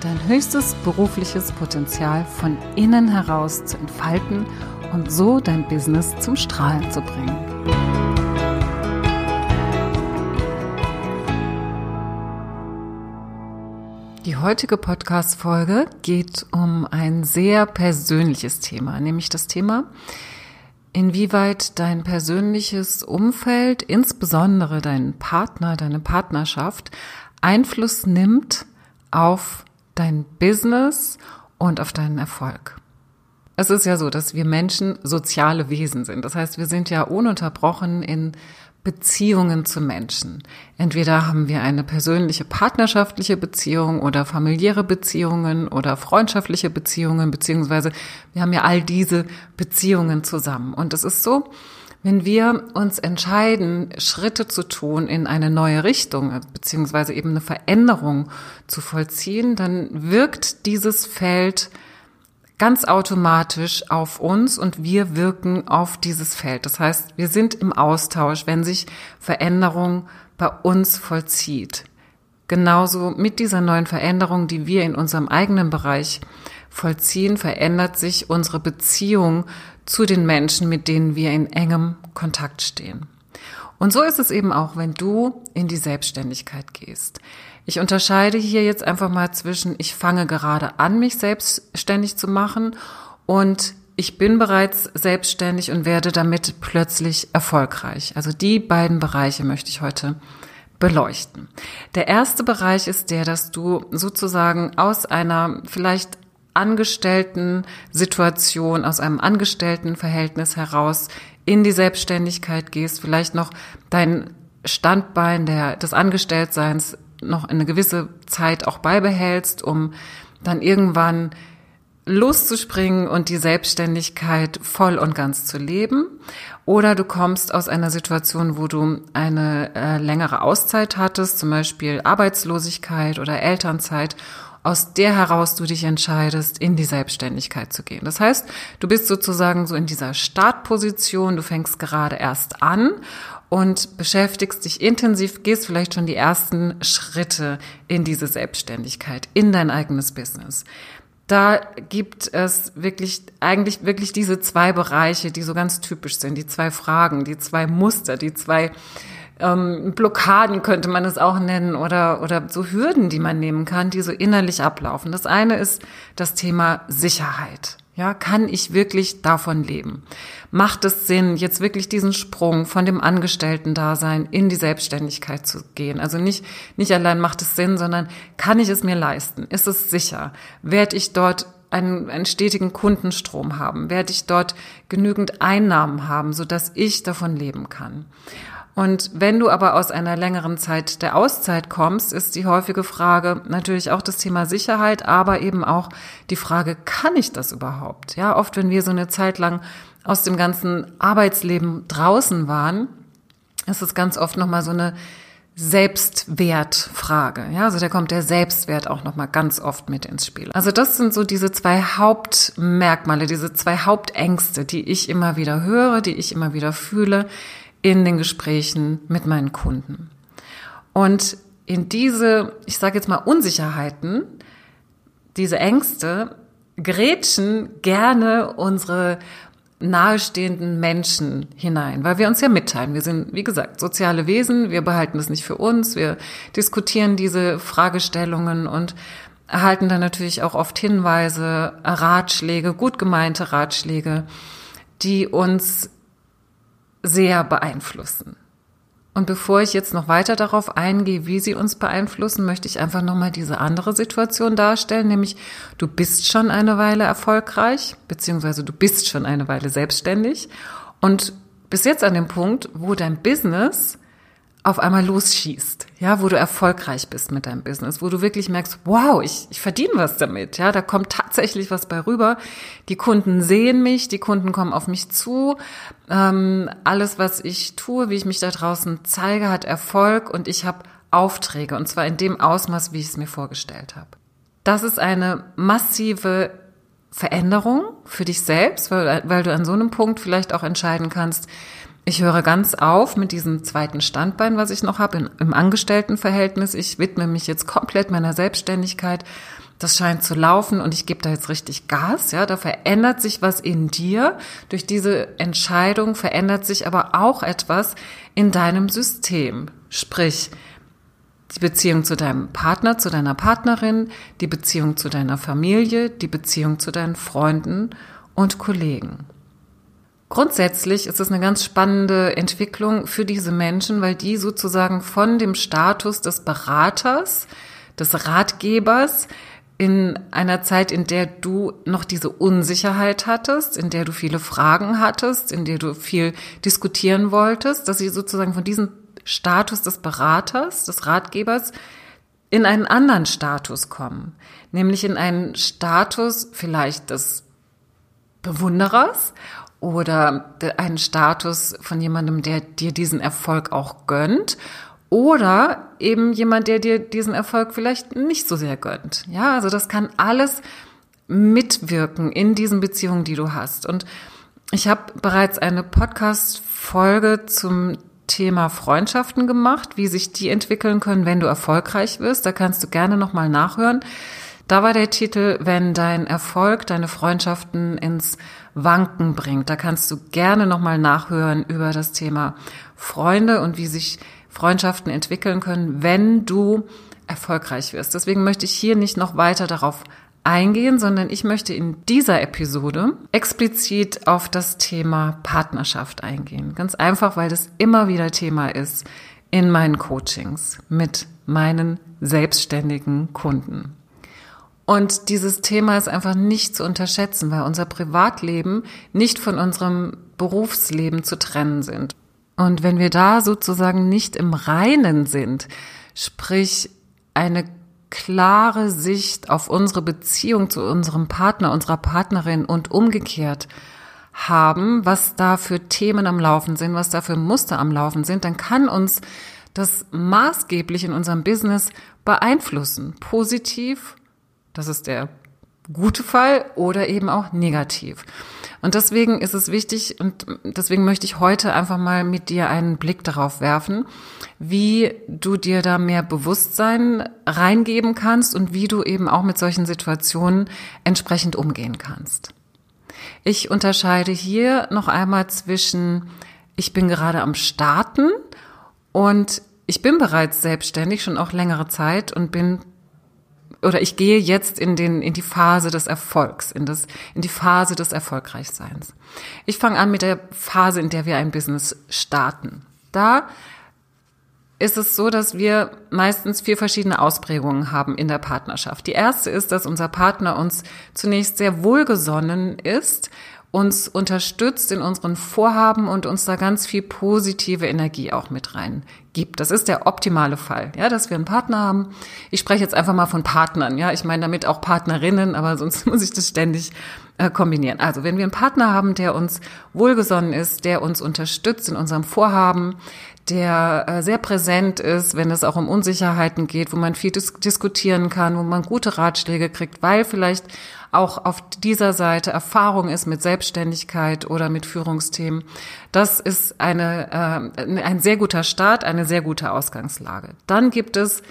dein höchstes berufliches Potenzial von innen heraus zu entfalten und so dein Business zum Strahlen zu bringen. Die heutige Podcast-Folge geht um ein sehr persönliches Thema, nämlich das Thema, inwieweit dein persönliches Umfeld, insbesondere dein Partner, deine Partnerschaft, Einfluss nimmt auf dein Business und auf deinen Erfolg. Es ist ja so, dass wir Menschen soziale Wesen sind. Das heißt, wir sind ja ununterbrochen in Beziehungen zu Menschen. Entweder haben wir eine persönliche partnerschaftliche Beziehung oder familiäre Beziehungen oder freundschaftliche Beziehungen, beziehungsweise wir haben ja all diese Beziehungen zusammen. Und es ist so, wenn wir uns entscheiden, Schritte zu tun in eine neue Richtung, beziehungsweise eben eine Veränderung zu vollziehen, dann wirkt dieses Feld ganz automatisch auf uns und wir wirken auf dieses Feld. Das heißt, wir sind im Austausch, wenn sich Veränderung bei uns vollzieht. Genauso mit dieser neuen Veränderung, die wir in unserem eigenen Bereich vollziehen, verändert sich unsere Beziehung zu den Menschen, mit denen wir in engem Kontakt stehen. Und so ist es eben auch, wenn du in die Selbstständigkeit gehst. Ich unterscheide hier jetzt einfach mal zwischen, ich fange gerade an, mich selbstständig zu machen und ich bin bereits selbstständig und werde damit plötzlich erfolgreich. Also die beiden Bereiche möchte ich heute beleuchten. Der erste Bereich ist der, dass du sozusagen aus einer vielleicht angestellten Situation, aus einem Angestelltenverhältnis heraus in die Selbstständigkeit gehst, vielleicht noch dein Standbein der, des Angestelltseins noch eine gewisse Zeit auch beibehältst, um dann irgendwann loszuspringen und die Selbstständigkeit voll und ganz zu leben. Oder du kommst aus einer Situation, wo du eine äh, längere Auszeit hattest, zum Beispiel Arbeitslosigkeit oder Elternzeit aus der heraus du dich entscheidest, in die Selbstständigkeit zu gehen. Das heißt, du bist sozusagen so in dieser Startposition, du fängst gerade erst an und beschäftigst dich intensiv, gehst vielleicht schon die ersten Schritte in diese Selbstständigkeit, in dein eigenes Business. Da gibt es wirklich, eigentlich wirklich diese zwei Bereiche, die so ganz typisch sind, die zwei Fragen, die zwei Muster, die zwei ähm, Blockaden könnte man es auch nennen oder, oder so Hürden, die man nehmen kann, die so innerlich ablaufen. Das eine ist das Thema Sicherheit. Ja, kann ich wirklich davon leben? Macht es Sinn, jetzt wirklich diesen Sprung von dem Angestellten-Dasein in die Selbstständigkeit zu gehen? Also nicht, nicht allein macht es Sinn, sondern kann ich es mir leisten? Ist es sicher? Werde ich dort einen, einen stetigen Kundenstrom haben? Werde ich dort genügend Einnahmen haben, sodass ich davon leben kann? Und wenn du aber aus einer längeren Zeit der Auszeit kommst, ist die häufige Frage natürlich auch das Thema Sicherheit, aber eben auch die Frage, kann ich das überhaupt? Ja, oft, wenn wir so eine Zeit lang aus dem ganzen Arbeitsleben draußen waren, ist es ganz oft nochmal so eine Selbstwertfrage. Ja, also da kommt der Selbstwert auch nochmal ganz oft mit ins Spiel. Also das sind so diese zwei Hauptmerkmale, diese zwei Hauptängste, die ich immer wieder höre, die ich immer wieder fühle, in den Gesprächen mit meinen Kunden. Und in diese, ich sage jetzt mal, Unsicherheiten, diese Ängste, grätschen gerne unsere nahestehenden Menschen hinein, weil wir uns ja mitteilen. Wir sind, wie gesagt, soziale Wesen, wir behalten es nicht für uns, wir diskutieren diese Fragestellungen und erhalten dann natürlich auch oft Hinweise, Ratschläge, gut gemeinte Ratschläge, die uns sehr beeinflussen. Und bevor ich jetzt noch weiter darauf eingehe, wie sie uns beeinflussen, möchte ich einfach nochmal diese andere Situation darstellen, nämlich du bist schon eine Weile erfolgreich, beziehungsweise du bist schon eine Weile selbstständig und bis jetzt an dem Punkt, wo dein Business auf einmal losschießt. Ja, wo du erfolgreich bist mit deinem Business, wo du wirklich merkst, wow, ich, ich verdiene was damit, ja, da kommt tatsächlich was bei rüber. Die Kunden sehen mich, die Kunden kommen auf mich zu, ähm, alles, was ich tue, wie ich mich da draußen zeige, hat Erfolg und ich habe Aufträge und zwar in dem Ausmaß, wie ich es mir vorgestellt habe. Das ist eine massive Veränderung für dich selbst, weil, weil du an so einem Punkt vielleicht auch entscheiden kannst, ich höre ganz auf mit diesem zweiten Standbein, was ich noch habe, im Angestelltenverhältnis. Ich widme mich jetzt komplett meiner Selbstständigkeit. Das scheint zu laufen und ich gebe da jetzt richtig Gas. Ja, da verändert sich was in dir. Durch diese Entscheidung verändert sich aber auch etwas in deinem System. Sprich, die Beziehung zu deinem Partner, zu deiner Partnerin, die Beziehung zu deiner Familie, die Beziehung zu deinen Freunden und Kollegen. Grundsätzlich ist es eine ganz spannende Entwicklung für diese Menschen, weil die sozusagen von dem Status des Beraters, des Ratgebers in einer Zeit, in der du noch diese Unsicherheit hattest, in der du viele Fragen hattest, in der du viel diskutieren wolltest, dass sie sozusagen von diesem Status des Beraters, des Ratgebers in einen anderen Status kommen, nämlich in einen Status vielleicht des Bewunderers oder einen Status von jemandem, der dir diesen Erfolg auch gönnt oder eben jemand, der dir diesen Erfolg vielleicht nicht so sehr gönnt. Ja, also das kann alles mitwirken in diesen Beziehungen, die du hast. Und ich habe bereits eine Podcast-Folge zum Thema Freundschaften gemacht, wie sich die entwickeln können, wenn du erfolgreich wirst. Da kannst du gerne nochmal nachhören. Da war der Titel, wenn dein Erfolg deine Freundschaften ins Wanken bringt. Da kannst du gerne nochmal nachhören über das Thema Freunde und wie sich Freundschaften entwickeln können, wenn du erfolgreich wirst. Deswegen möchte ich hier nicht noch weiter darauf eingehen, sondern ich möchte in dieser Episode explizit auf das Thema Partnerschaft eingehen. Ganz einfach, weil das immer wieder Thema ist in meinen Coachings mit meinen selbstständigen Kunden. Und dieses Thema ist einfach nicht zu unterschätzen, weil unser Privatleben nicht von unserem Berufsleben zu trennen sind. Und wenn wir da sozusagen nicht im Reinen sind, sprich eine klare Sicht auf unsere Beziehung zu unserem Partner, unserer Partnerin und umgekehrt haben, was da für Themen am Laufen sind, was da für Muster am Laufen sind, dann kann uns das maßgeblich in unserem Business beeinflussen, positiv das ist der gute Fall oder eben auch negativ. Und deswegen ist es wichtig und deswegen möchte ich heute einfach mal mit dir einen Blick darauf werfen, wie du dir da mehr Bewusstsein reingeben kannst und wie du eben auch mit solchen Situationen entsprechend umgehen kannst. Ich unterscheide hier noch einmal zwischen, ich bin gerade am Starten und ich bin bereits selbstständig, schon auch längere Zeit und bin oder ich gehe jetzt in den in die Phase des Erfolgs, in das in die Phase des Erfolgreichseins. Ich fange an mit der Phase, in der wir ein Business starten. Da ist es so, dass wir meistens vier verschiedene Ausprägungen haben in der Partnerschaft. Die erste ist, dass unser Partner uns zunächst sehr wohlgesonnen ist uns unterstützt in unseren Vorhaben und uns da ganz viel positive Energie auch mit rein gibt. Das ist der optimale Fall, ja, dass wir einen Partner haben. Ich spreche jetzt einfach mal von Partnern, ja, ich meine damit auch Partnerinnen, aber sonst muss ich das ständig äh, kombinieren. Also, wenn wir einen Partner haben, der uns wohlgesonnen ist, der uns unterstützt in unserem Vorhaben, der äh, sehr präsent ist, wenn es auch um Unsicherheiten geht, wo man viel dis diskutieren kann, wo man gute Ratschläge kriegt, weil vielleicht auch auf dieser Seite Erfahrung ist mit Selbstständigkeit oder mit Führungsthemen. Das ist eine, äh, ein sehr guter Start, eine sehr gute Ausgangslage. Dann gibt es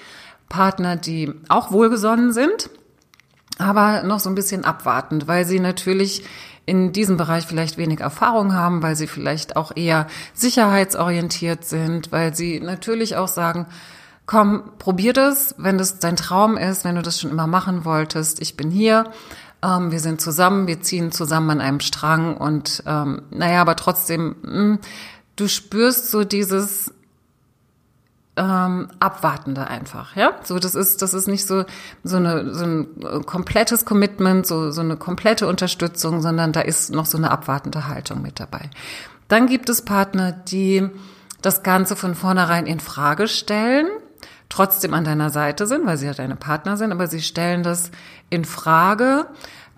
Partner, die auch wohlgesonnen sind, aber noch so ein bisschen abwartend, weil sie natürlich in diesem Bereich vielleicht wenig Erfahrung haben, weil sie vielleicht auch eher sicherheitsorientiert sind, weil sie natürlich auch sagen, komm, probier das, wenn das dein Traum ist, wenn du das schon immer machen wolltest, ich bin hier, ähm, wir sind zusammen, wir ziehen zusammen an einem Strang und ähm, naja, aber trotzdem, mh, hm, du spürst so dieses ähm, Abwartende einfach, ja. So, das ist, das ist nicht so, so, eine, so ein äh, komplettes Commitment, so, so eine komplette Unterstützung, sondern da ist noch so eine abwartende Haltung mit dabei. Dann gibt es Partner, die das Ganze von vornherein in Frage stellen trotzdem an deiner Seite sind, weil sie ja deine Partner sind, aber sie stellen das in Frage,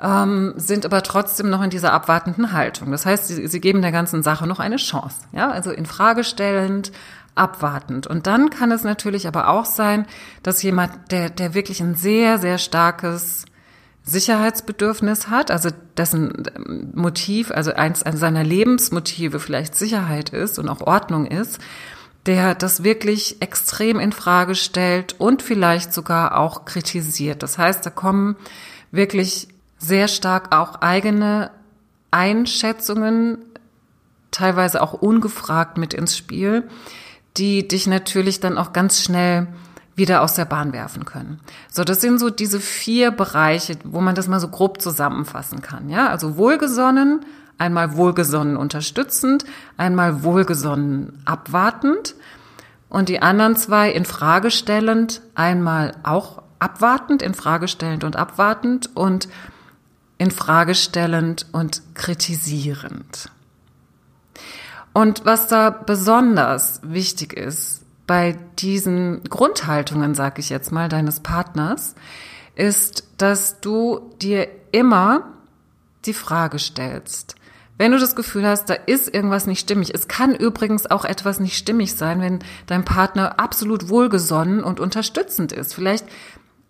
ähm, sind aber trotzdem noch in dieser abwartenden Haltung. Das heißt, sie, sie geben der ganzen Sache noch eine Chance. Ja, also in Frage stellend, abwartend. Und dann kann es natürlich aber auch sein, dass jemand, der, der wirklich ein sehr, sehr starkes Sicherheitsbedürfnis hat, also dessen Motiv, also eins seiner Lebensmotive vielleicht Sicherheit ist und auch Ordnung ist, der das wirklich extrem in Frage stellt und vielleicht sogar auch kritisiert. Das heißt, da kommen wirklich sehr stark auch eigene Einschätzungen, teilweise auch ungefragt mit ins Spiel, die dich natürlich dann auch ganz schnell wieder aus der Bahn werfen können. So, das sind so diese vier Bereiche, wo man das mal so grob zusammenfassen kann. Ja, also wohlgesonnen, einmal wohlgesonnen unterstützend, einmal wohlgesonnen abwartend und die anderen zwei in Frage stellend, einmal auch abwartend, in Frage stellend und abwartend und in Frage stellend und kritisierend. Und was da besonders wichtig ist bei diesen Grundhaltungen, sag ich jetzt mal, deines Partners, ist, dass du dir immer die Frage stellst, wenn du das Gefühl hast, da ist irgendwas nicht stimmig. Es kann übrigens auch etwas nicht stimmig sein, wenn dein Partner absolut wohlgesonnen und unterstützend ist. Vielleicht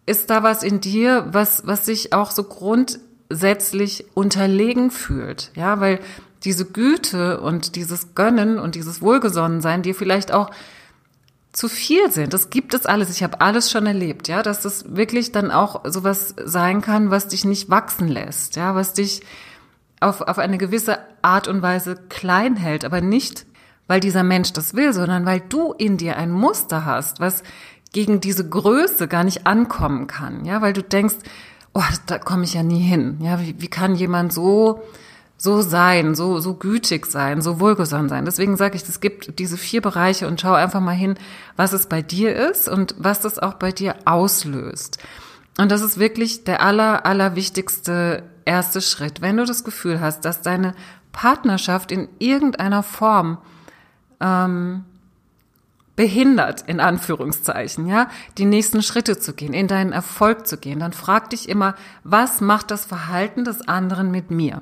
ist da was in dir, was, was sich auch so grundsätzlich unterlegen fühlt. Ja, weil diese Güte und dieses Gönnen und dieses Wohlgesonnensein dir vielleicht auch zu viel sind. Das gibt es alles. Ich habe alles schon erlebt, ja, dass das wirklich dann auch sowas sein kann, was dich nicht wachsen lässt, ja, was dich auf, auf eine gewisse Art und Weise klein hält, aber nicht, weil dieser Mensch das will, sondern weil du in dir ein Muster hast, was gegen diese Größe gar nicht ankommen kann, ja, weil du denkst, oh, da komme ich ja nie hin, ja, wie, wie kann jemand so so sein, so, so gütig sein, so wohlgesonnen sein. Deswegen sage ich, es gibt diese vier Bereiche und schau einfach mal hin, was es bei dir ist und was das auch bei dir auslöst. Und das ist wirklich der aller, aller wichtigste erste Schritt. Wenn du das Gefühl hast, dass deine Partnerschaft in irgendeiner Form ähm, behindert, in Anführungszeichen, ja, die nächsten Schritte zu gehen, in deinen Erfolg zu gehen, dann frag dich immer, was macht das Verhalten des anderen mit mir?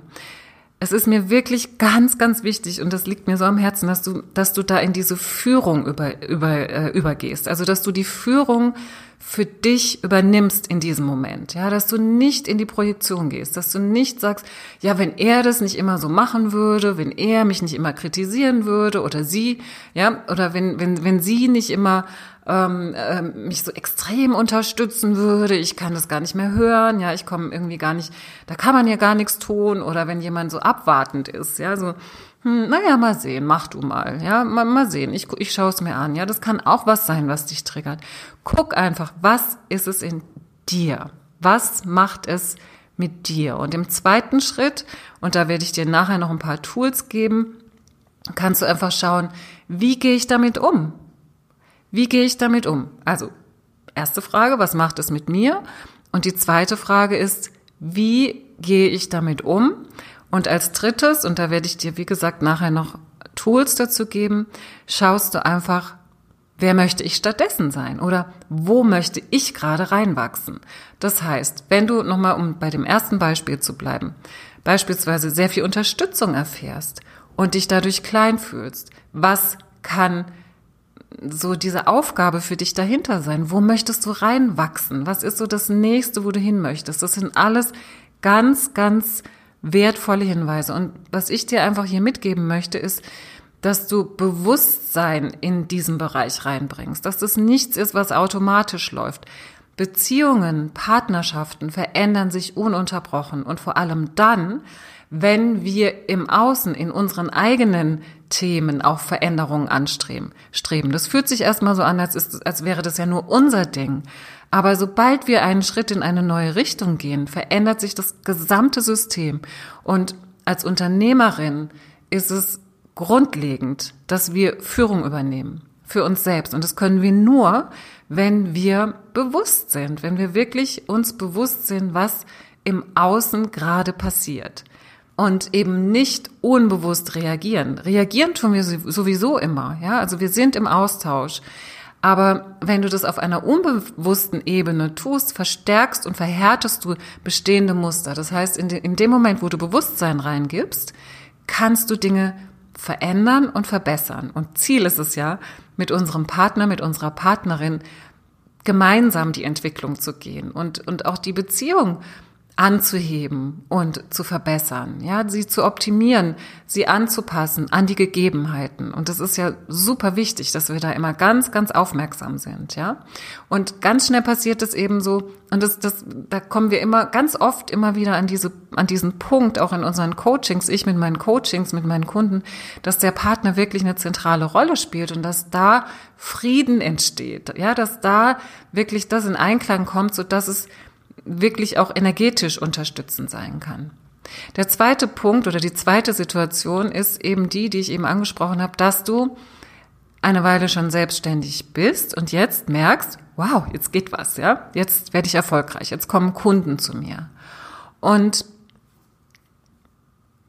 Es ist mir wirklich ganz, ganz wichtig und das liegt mir so am Herzen, dass du, dass du da in diese Führung über, über, äh, übergehst. Also, dass du die Führung für dich übernimmst in diesem Moment. Ja, dass du nicht in die Projektion gehst, dass du nicht sagst, ja, wenn er das nicht immer so machen würde, wenn er mich nicht immer kritisieren würde oder sie, ja, oder wenn, wenn, wenn sie nicht immer ähm, äh, mich so extrem unterstützen würde, ich kann das gar nicht mehr hören, ja, ich komme irgendwie gar nicht, da kann man ja gar nichts tun oder wenn jemand so abwartend ist, ja, so, hm, naja, mal sehen, mach du mal, ja, mal, mal sehen, ich, ich schaue es mir an, ja, das kann auch was sein, was dich triggert. Guck einfach, was ist es in dir? Was macht es mit dir? Und im zweiten Schritt, und da werde ich dir nachher noch ein paar Tools geben, kannst du einfach schauen, wie gehe ich damit um? Wie gehe ich damit um? Also, erste Frage, was macht es mit mir? Und die zweite Frage ist, wie gehe ich damit um? Und als drittes, und da werde ich dir, wie gesagt, nachher noch Tools dazu geben, schaust du einfach, wer möchte ich stattdessen sein? Oder wo möchte ich gerade reinwachsen? Das heißt, wenn du nochmal, um bei dem ersten Beispiel zu bleiben, beispielsweise sehr viel Unterstützung erfährst und dich dadurch klein fühlst, was kann so diese Aufgabe für dich dahinter sein? Wo möchtest du reinwachsen? Was ist so das nächste, wo du hin möchtest? Das sind alles ganz, ganz wertvolle Hinweise. Und was ich dir einfach hier mitgeben möchte, ist, dass du Bewusstsein in diesem Bereich reinbringst, dass das nichts ist, was automatisch läuft. Beziehungen, Partnerschaften verändern sich ununterbrochen und vor allem dann, wenn wir im Außen, in unseren eigenen Themen auch Veränderungen anstreben. Streben. Das fühlt sich erstmal so an, als, ist, als wäre das ja nur unser Ding. Aber sobald wir einen Schritt in eine neue Richtung gehen, verändert sich das gesamte System. Und als Unternehmerin ist es grundlegend, dass wir Führung übernehmen für uns selbst. Und das können wir nur, wenn wir bewusst sind, wenn wir wirklich uns bewusst sind, was im Außen gerade passiert und eben nicht unbewusst reagieren. Reagieren tun wir sowieso immer, ja. Also wir sind im Austausch. Aber wenn du das auf einer unbewussten Ebene tust, verstärkst und verhärtest du bestehende Muster. Das heißt, in, de, in dem Moment, wo du Bewusstsein reingibst, kannst du Dinge verändern und verbessern. Und Ziel ist es ja, mit unserem Partner, mit unserer Partnerin gemeinsam die Entwicklung zu gehen und, und auch die Beziehung anzuheben und zu verbessern, ja, sie zu optimieren, sie anzupassen an die Gegebenheiten. Und das ist ja super wichtig, dass wir da immer ganz, ganz aufmerksam sind, ja. Und ganz schnell passiert es eben so, und das, das, da kommen wir immer ganz oft immer wieder an diese, an diesen Punkt, auch in unseren Coachings, ich mit meinen Coachings, mit meinen Kunden, dass der Partner wirklich eine zentrale Rolle spielt und dass da Frieden entsteht, ja, dass da wirklich das in Einklang kommt, so dass es wirklich auch energetisch unterstützend sein kann. Der zweite Punkt oder die zweite Situation ist eben die, die ich eben angesprochen habe, dass du eine Weile schon selbstständig bist und jetzt merkst, wow, jetzt geht was, ja, jetzt werde ich erfolgreich, jetzt kommen Kunden zu mir. Und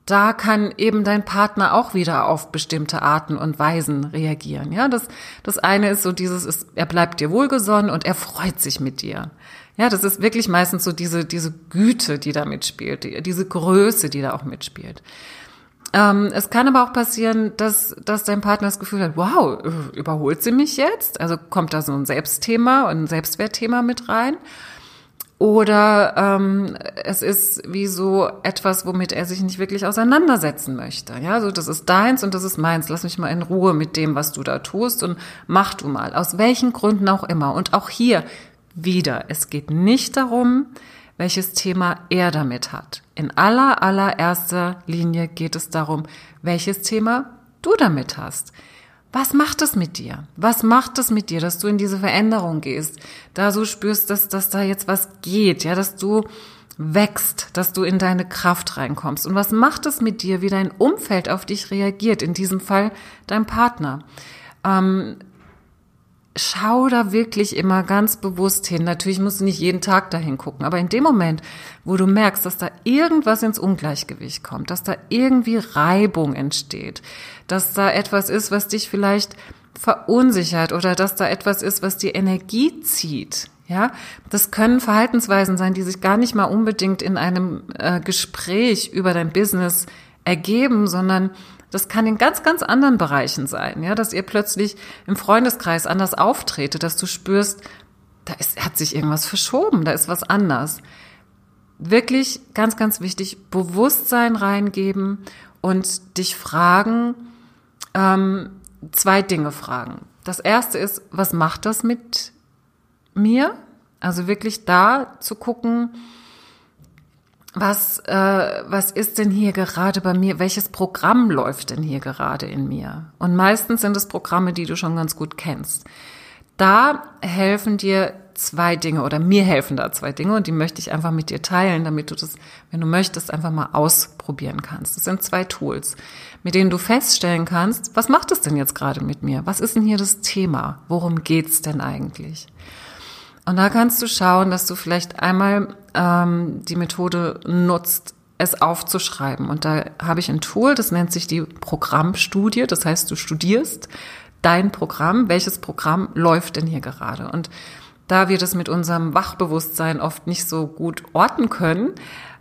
da kann eben dein Partner auch wieder auf bestimmte Arten und Weisen reagieren. Ja, das, das eine ist so dieses, ist, er bleibt dir wohlgesonnen und er freut sich mit dir. Ja, das ist wirklich meistens so diese, diese Güte, die da mitspielt, die, diese Größe, die da auch mitspielt. Ähm, es kann aber auch passieren, dass, dass dein Partner das Gefühl hat, wow, überholt sie mich jetzt? Also kommt da so ein Selbstthema und ein Selbstwertthema mit rein? Oder ähm, es ist wie so etwas, womit er sich nicht wirklich auseinandersetzen möchte. Ja, so das ist deins und das ist meins. Lass mich mal in Ruhe mit dem, was du da tust und mach du mal. Aus welchen Gründen auch immer. Und auch hier wieder, es geht nicht darum, welches Thema er damit hat. In aller, allererster Linie geht es darum, welches Thema du damit hast. Was macht es mit dir? Was macht es mit dir, dass du in diese Veränderung gehst? Da so spürst, dass, dass da jetzt was geht, ja, dass du wächst, dass du in deine Kraft reinkommst. Und was macht es mit dir, wie dein Umfeld auf dich reagiert? In diesem Fall dein Partner. Ähm, schau da wirklich immer ganz bewusst hin. Natürlich musst du nicht jeden Tag dahin gucken, aber in dem Moment, wo du merkst, dass da irgendwas ins Ungleichgewicht kommt, dass da irgendwie Reibung entsteht, dass da etwas ist, was dich vielleicht verunsichert oder dass da etwas ist, was die Energie zieht, ja, das können Verhaltensweisen sein, die sich gar nicht mal unbedingt in einem äh, Gespräch über dein Business ergeben, sondern das kann in ganz, ganz anderen Bereichen sein, ja, dass ihr plötzlich im Freundeskreis anders auftretet, dass du spürst, da ist, hat sich irgendwas verschoben, da ist was anders. Wirklich ganz, ganz wichtig, Bewusstsein reingeben und dich fragen, ähm, zwei Dinge fragen. Das erste ist, was macht das mit mir? Also wirklich da zu gucken, was, äh, was ist denn hier gerade bei mir? Welches Programm läuft denn hier gerade in mir? Und meistens sind es Programme, die du schon ganz gut kennst. Da helfen dir zwei Dinge oder mir helfen da zwei Dinge und die möchte ich einfach mit dir teilen, damit du das, wenn du möchtest, einfach mal ausprobieren kannst. Das sind zwei Tools, mit denen du feststellen kannst, was macht es denn jetzt gerade mit mir? Was ist denn hier das Thema? Worum geht's denn eigentlich? Und da kannst du schauen, dass du vielleicht einmal ähm, die Methode nutzt, es aufzuschreiben. Und da habe ich ein Tool, das nennt sich die Programmstudie. Das heißt, du studierst dein Programm. Welches Programm läuft denn hier gerade? Und da wir das mit unserem Wachbewusstsein oft nicht so gut orten können,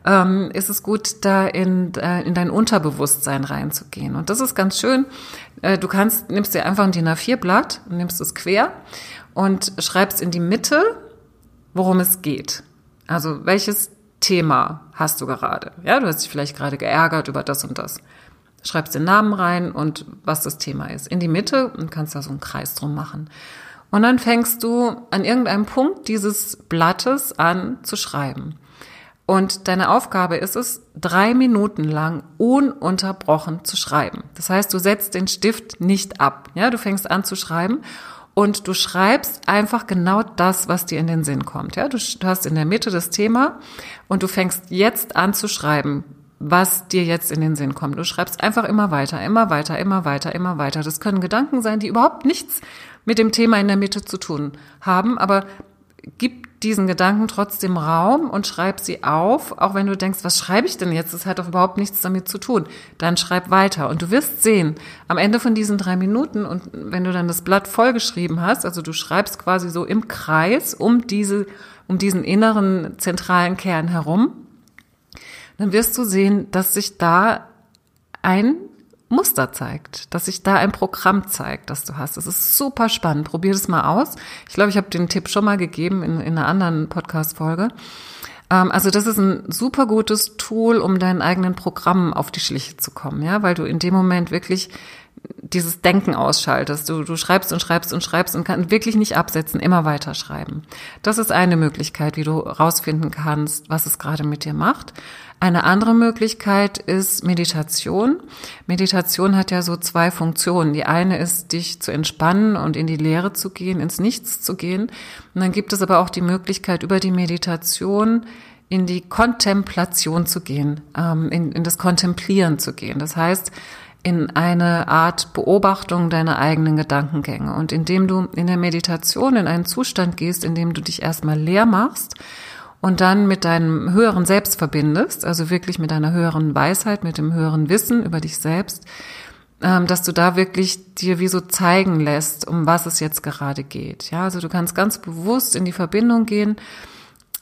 ähm, ist es gut, da in, äh, in dein Unterbewusstsein reinzugehen. Und das ist ganz schön. Äh, du kannst, nimmst dir einfach ein DIN A4-Blatt, nimmst es quer und schreibst in die Mitte, worum es geht. Also welches Thema hast du gerade? Ja, du hast dich vielleicht gerade geärgert über das und das. Schreibst den Namen rein und was das Thema ist. In die Mitte und kannst da so einen Kreis drum machen. Und dann fängst du an irgendeinem Punkt dieses Blattes an zu schreiben. Und deine Aufgabe ist es, drei Minuten lang ununterbrochen zu schreiben. Das heißt, du setzt den Stift nicht ab. Ja, du fängst an zu schreiben und du schreibst einfach genau das, was dir in den Sinn kommt. Ja, du, hast in der Mitte das Thema und du fängst jetzt an zu schreiben, was dir jetzt in den Sinn kommt. Du schreibst einfach immer weiter, immer weiter, immer weiter, immer weiter. Das können Gedanken sein, die überhaupt nichts mit dem Thema in der Mitte zu tun haben, aber gib diesen Gedanken trotzdem Raum und schreib sie auf, auch wenn du denkst, was schreibe ich denn jetzt? Das hat doch überhaupt nichts damit zu tun. Dann schreib weiter und du wirst sehen, am Ende von diesen drei Minuten und wenn du dann das Blatt vollgeschrieben hast, also du schreibst quasi so im Kreis um diese, um diesen inneren zentralen Kern herum, dann wirst du sehen, dass sich da ein Muster zeigt, dass sich da ein Programm zeigt, das du hast. Das ist super spannend. Probier das mal aus. Ich glaube, ich habe den Tipp schon mal gegeben in, in einer anderen Podcast-Folge. Ähm, also das ist ein super gutes Tool, um deinen eigenen Programmen auf die Schliche zu kommen, ja, weil du in dem Moment wirklich dieses Denken ausschaltest. Du, du schreibst und schreibst und schreibst und kannst wirklich nicht absetzen, immer weiter schreiben. Das ist eine Möglichkeit, wie du rausfinden kannst, was es gerade mit dir macht. Eine andere Möglichkeit ist Meditation. Meditation hat ja so zwei Funktionen. Die eine ist, dich zu entspannen und in die Leere zu gehen, ins Nichts zu gehen. Und dann gibt es aber auch die Möglichkeit, über die Meditation in die Kontemplation zu gehen, ähm, in, in das Kontemplieren zu gehen. Das heißt, in eine Art Beobachtung deiner eigenen Gedankengänge. Und indem du in der Meditation in einen Zustand gehst, in dem du dich erstmal leer machst und dann mit deinem höheren Selbst verbindest, also wirklich mit deiner höheren Weisheit, mit dem höheren Wissen über dich selbst, ähm, dass du da wirklich dir wie so zeigen lässt, um was es jetzt gerade geht. Ja, also du kannst ganz bewusst in die Verbindung gehen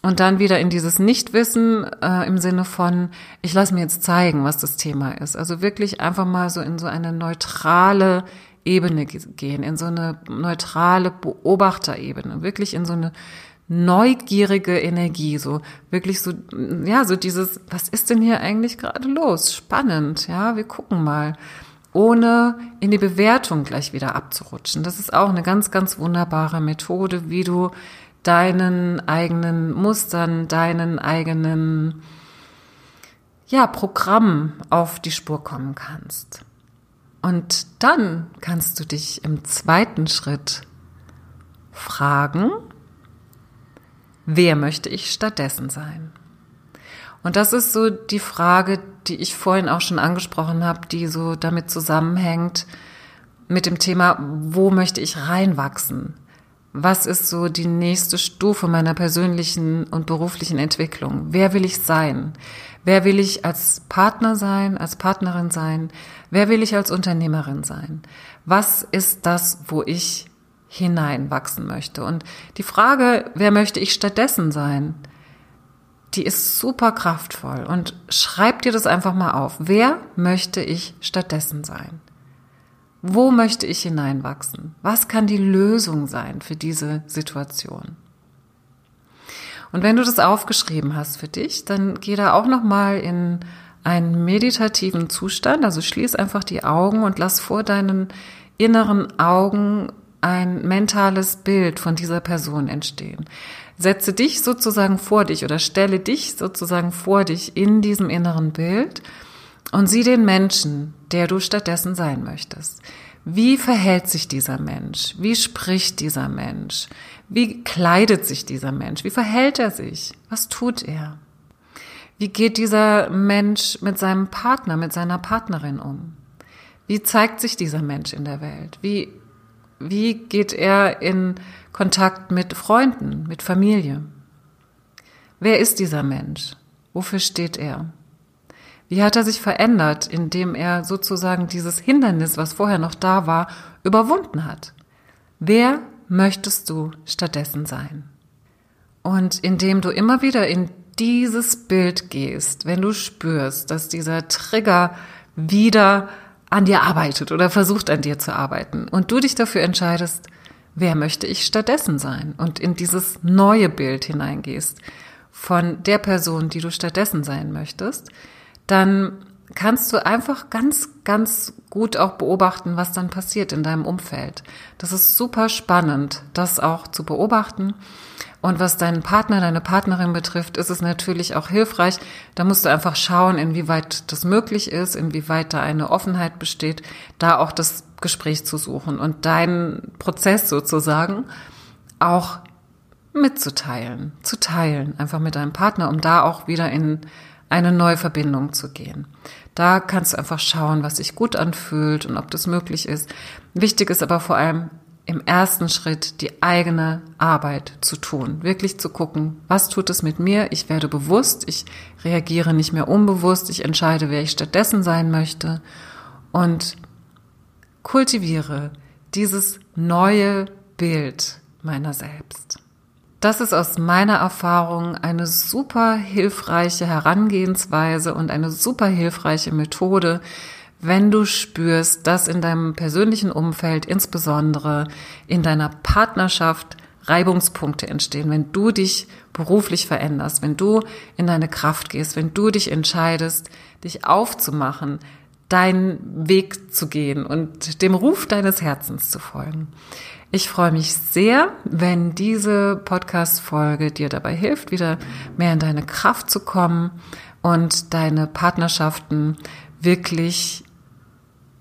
und dann wieder in dieses Nichtwissen äh, im Sinne von, ich lasse mir jetzt zeigen, was das Thema ist. Also wirklich einfach mal so in so eine neutrale Ebene gehen, in so eine neutrale Beobachterebene, wirklich in so eine neugierige Energie, so wirklich so, ja, so dieses, was ist denn hier eigentlich gerade los? Spannend, ja, wir gucken mal, ohne in die Bewertung gleich wieder abzurutschen. Das ist auch eine ganz, ganz wunderbare Methode, wie du deinen eigenen Mustern, deinen eigenen, ja, Programm auf die Spur kommen kannst. Und dann kannst du dich im zweiten Schritt fragen, wer möchte ich stattdessen sein? Und das ist so die Frage, die ich vorhin auch schon angesprochen habe, die so damit zusammenhängt mit dem Thema, wo möchte ich reinwachsen? Was ist so die nächste Stufe meiner persönlichen und beruflichen Entwicklung? Wer will ich sein? Wer will ich als Partner sein, als Partnerin sein? Wer will ich als Unternehmerin sein? Was ist das, wo ich hineinwachsen möchte. Und die Frage, wer möchte ich stattdessen sein, die ist super kraftvoll. Und schreib dir das einfach mal auf. Wer möchte ich stattdessen sein? Wo möchte ich hineinwachsen? Was kann die Lösung sein für diese Situation? Und wenn du das aufgeschrieben hast für dich, dann geh da auch noch mal in einen meditativen Zustand, also schließ einfach die Augen und lass vor deinen inneren Augen ein mentales Bild von dieser Person entstehen. Setze dich sozusagen vor dich oder stelle dich sozusagen vor dich in diesem inneren Bild und sieh den Menschen, der du stattdessen sein möchtest. Wie verhält sich dieser Mensch? Wie spricht dieser Mensch? Wie kleidet sich dieser Mensch? Wie verhält er sich? Was tut er? Wie geht dieser Mensch mit seinem Partner, mit seiner Partnerin um? Wie zeigt sich dieser Mensch in der Welt? Wie wie geht er in Kontakt mit Freunden, mit Familie? Wer ist dieser Mensch? Wofür steht er? Wie hat er sich verändert, indem er sozusagen dieses Hindernis, was vorher noch da war, überwunden hat? Wer möchtest du stattdessen sein? Und indem du immer wieder in dieses Bild gehst, wenn du spürst, dass dieser Trigger wieder an dir arbeitet oder versucht an dir zu arbeiten. Und du dich dafür entscheidest, wer möchte ich stattdessen sein? Und in dieses neue Bild hineingehst von der Person, die du stattdessen sein möchtest, dann kannst du einfach ganz, ganz gut auch beobachten, was dann passiert in deinem Umfeld. Das ist super spannend, das auch zu beobachten und was deinen Partner, deine Partnerin betrifft, ist es natürlich auch hilfreich. Da musst du einfach schauen, inwieweit das möglich ist, inwieweit da eine Offenheit besteht, da auch das Gespräch zu suchen und deinen Prozess sozusagen auch mitzuteilen, zu teilen, einfach mit deinem Partner, um da auch wieder in eine neue Verbindung zu gehen. Da kannst du einfach schauen, was sich gut anfühlt und ob das möglich ist. Wichtig ist aber vor allem, im ersten Schritt die eigene Arbeit zu tun. Wirklich zu gucken, was tut es mit mir? Ich werde bewusst, ich reagiere nicht mehr unbewusst, ich entscheide, wer ich stattdessen sein möchte und kultiviere dieses neue Bild meiner selbst. Das ist aus meiner Erfahrung eine super hilfreiche Herangehensweise und eine super hilfreiche Methode, wenn du spürst, dass in deinem persönlichen Umfeld, insbesondere in deiner Partnerschaft, Reibungspunkte entstehen, wenn du dich beruflich veränderst, wenn du in deine Kraft gehst, wenn du dich entscheidest, dich aufzumachen, deinen Weg zu gehen und dem Ruf deines Herzens zu folgen. Ich freue mich sehr, wenn diese Podcast-Folge dir dabei hilft, wieder mehr in deine Kraft zu kommen und deine Partnerschaften wirklich